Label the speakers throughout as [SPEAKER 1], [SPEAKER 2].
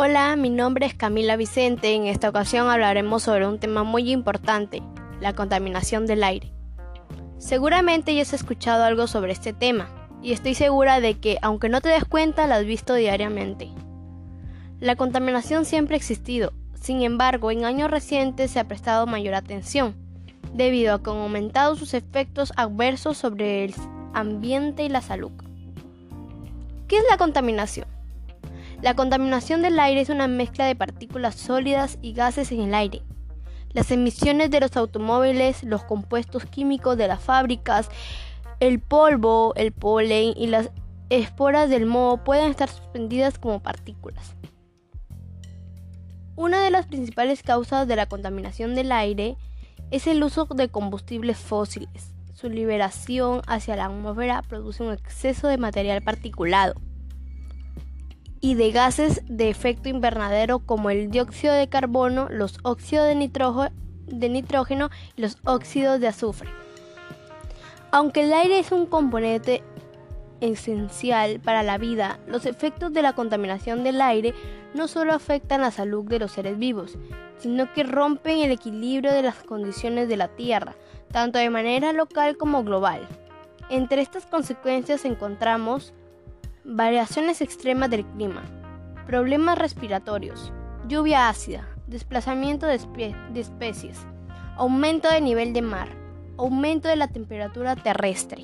[SPEAKER 1] Hola, mi nombre es Camila Vicente. En esta ocasión hablaremos sobre un tema muy importante, la contaminación del aire. Seguramente ya has escuchado algo sobre este tema y estoy segura de que, aunque no te des cuenta, lo has visto diariamente. La contaminación siempre ha existido, sin embargo, en años recientes se ha prestado mayor atención, debido a que han aumentado sus efectos adversos sobre el ambiente y la salud. ¿Qué es la contaminación? La contaminación del aire es una mezcla de partículas sólidas y gases en el aire. Las emisiones de los automóviles, los compuestos químicos de las fábricas, el polvo, el polen y las esporas del moho pueden estar suspendidas como partículas. Una de las principales causas de la contaminación del aire es el uso de combustibles fósiles. Su liberación hacia la atmósfera produce un exceso de material particulado y de gases de efecto invernadero como el dióxido de carbono, los óxidos de, nitrógeno y los óxidos de azufre. Aunque el aire es un componente esencial para la vida, los efectos de la contaminación del aire no solo afectan la salud de los seres vivos, sino que rompen el equilibrio de las condiciones de la Tierra, tanto de manera local como global. Entre estas consecuencias encontramos variaciones extremas del clima, problemas respiratorios, lluvia ácida, desplazamiento de, especies, aumento de nivel de mar, aumento de la temperatura terrestre.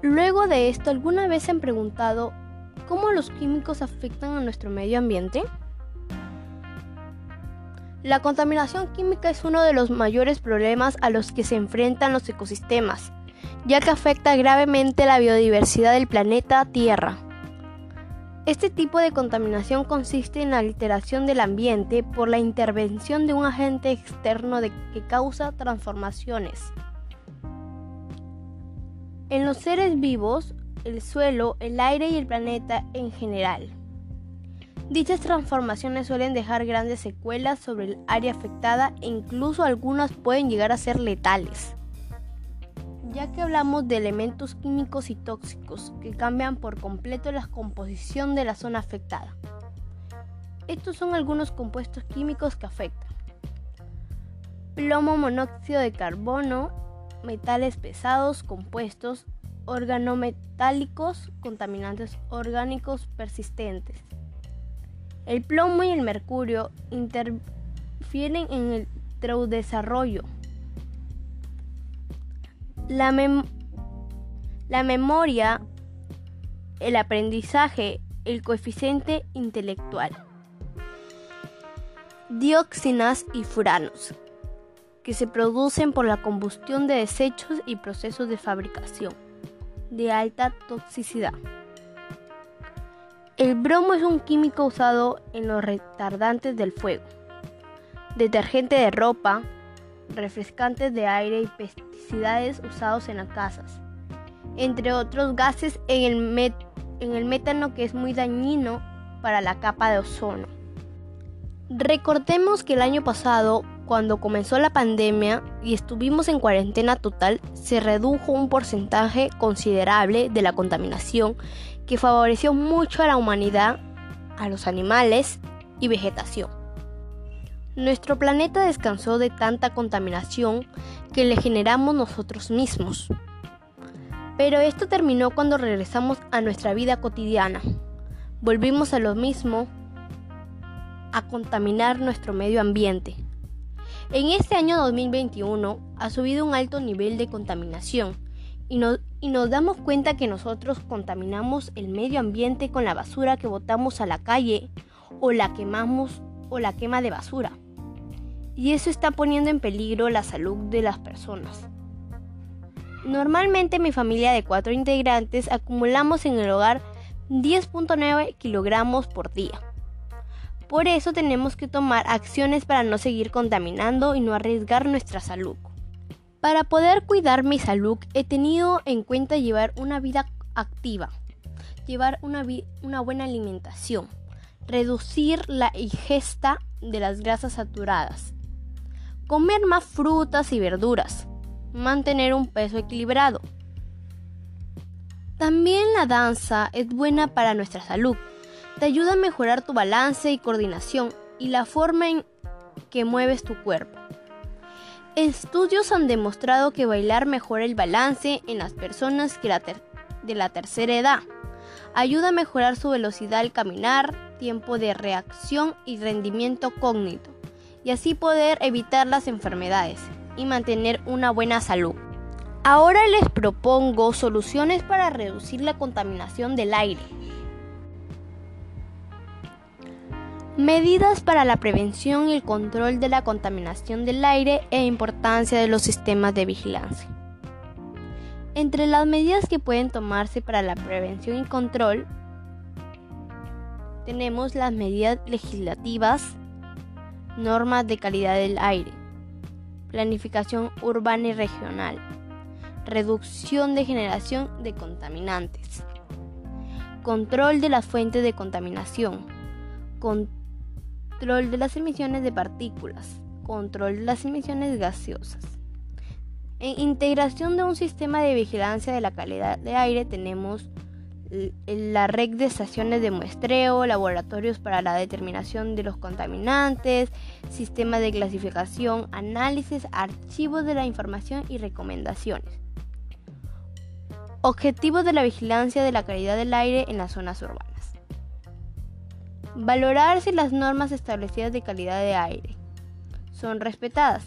[SPEAKER 1] Luego de esto, ¿alguna vez se han preguntado cómo los químicos afectan a nuestro medio ambiente? La contaminación química es uno de los mayores problemas a los que se enfrentan los ecosistemas ya que afecta gravemente la biodiversidad del planeta Tierra. Este tipo de contaminación consiste en la alteración del ambiente por la intervención de un agente externo que causa transformaciones. En los seres vivos, el suelo, el aire y el planeta en general. Dichas transformaciones suelen dejar grandes secuelas sobre el área afectada e incluso algunas pueden llegar a ser letales ya que hablamos de elementos químicos y tóxicos que cambian por completo la composición de la zona afectada. Estos son algunos compuestos químicos que afectan. Plomo monóxido de carbono, metales pesados compuestos, organometálicos, contaminantes orgánicos persistentes. El plomo y el mercurio interfieren en el desarrollo la, memoria, el aprendizaje, el coeficiente intelectual. Dioxinas y furanos, que se producen por la combustión de desechos y procesos de fabricación, de alta toxicidad. El bromo es un químico usado en los retardantes del fuego, detergente de ropa, refrescantes de aire y pesticidas usados en las casas, entre otros gases en el, en el metano que es muy dañino para la capa de ozono. Recordemos que el año pasado, cuando comenzó la pandemia y estuvimos en cuarentena total, se redujo un porcentaje considerable de la contaminación que favoreció mucho a la humanidad, a los animales y vegetación. Nuestro planeta descansó de tanta contaminación que le generamos nosotros mismos. Pero esto terminó cuando regresamos a nuestra vida cotidiana. Volvimos a lo mismo, a contaminar nuestro medio ambiente. En este año 2021 ha subido un alto nivel de contaminación y, nos damos cuenta que nosotros contaminamos el medio ambiente con la basura que botamos a la calle o la quemamos o la quema de basura y eso está poniendo en peligro la salud de las personas. Normalmente mi familia de cuatro integrantes acumulamos en el hogar 10.9 kilogramos por día. Por eso tenemos que tomar acciones para no seguir contaminando y no arriesgar nuestra salud. Para poder cuidar mi salud he tenido en cuenta llevar una vida activa, llevar una, una buena alimentación, reducir la ingesta de las grasas saturadas, comer más frutas y verduras, mantener un peso equilibrado. También la danza es buena para nuestra salud. Te ayuda a mejorar tu balance y coordinación y la forma en que mueves tu cuerpo. Estudios han demostrado que bailar mejora el balance en las personas de la tercera edad. Ayuda a mejorar su velocidad al caminar, tiempo de reacción y rendimiento cognito, y así poder evitar las enfermedades y mantener una buena salud. Ahora les propongo soluciones para reducir la contaminación del aire. Medidas para la prevención y el control de la contaminación del aire e importancia de los sistemas de vigilancia. Entre las medidas que pueden tomarse para la prevención y control tenemos las medidas legislativas, normas de calidad del aire, planificación urbana y regional, reducción de generación de contaminantes, control de las fuentes de contaminación, control de las emisiones de partículas, control de las emisiones gaseosas. En integración de un sistema de vigilancia de la calidad de aire tenemos la red de estaciones de muestreo, laboratorios para la determinación de los contaminantes, sistemas de clasificación, análisis, archivos de la información y recomendaciones. Objetivos de la vigilancia de la calidad del aire en las zonas urbanas. Valorar si las normas establecidas de calidad de aire son respetadas.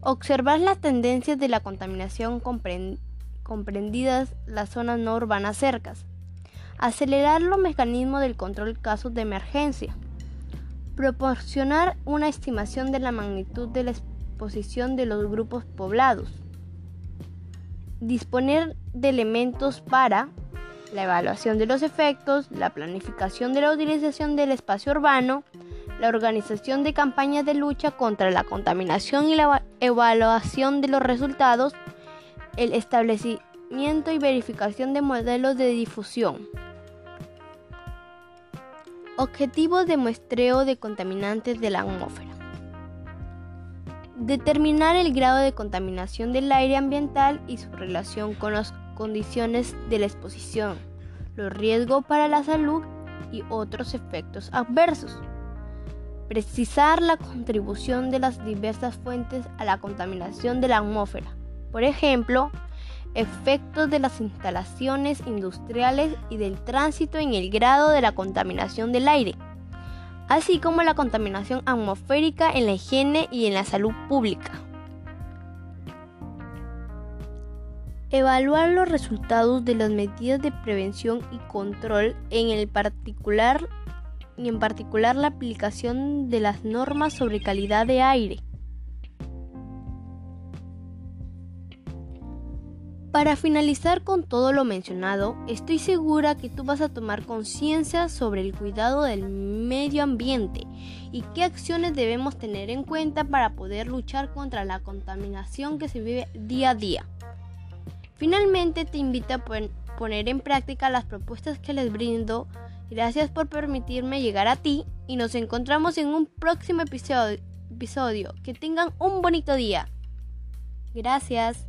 [SPEAKER 1] Observar las tendencias de la contaminación comprendidas las zonas no urbanas cercas. Acelerar los mecanismos del control casos de emergencia. Proporcionar una estimación de la magnitud de la exposición de los grupos poblados disponer de elementos para la evaluación de los efectos, la planificación de la utilización del espacio urbano, la organización de campañas de lucha contra la contaminación y la evaluación de los resultados, el establecimiento y verificación de modelos de difusión. Objetivos de muestreo de contaminantes de la atmósfera. Determinar el grado de contaminación del aire ambiental y su relación con las condiciones de la exposición, los riesgos para la salud y otros efectos adversos. Precisar la contribución de las diversas fuentes a la contaminación de la atmósfera. Por ejemplo, efectos de las instalaciones industriales y del tránsito en el grado de la contaminación del aire así como la contaminación atmosférica en la higiene y en la salud pública. Evaluar los resultados de las medidas de prevención y control en el particular y en particular la aplicación de las normas sobre calidad de aire. Para finalizar con todo lo mencionado, estoy segura que tú vas a tomar conciencia sobre el cuidado del medio ambiente y qué acciones debemos tener en cuenta para poder luchar contra la contaminación que se vive día a día. Finalmente te invito a poner en práctica las propuestas que les brindo. Gracias por permitirme llegar a ti y nos encontramos en un próximo episodio. Que tengan un bonito día. Gracias.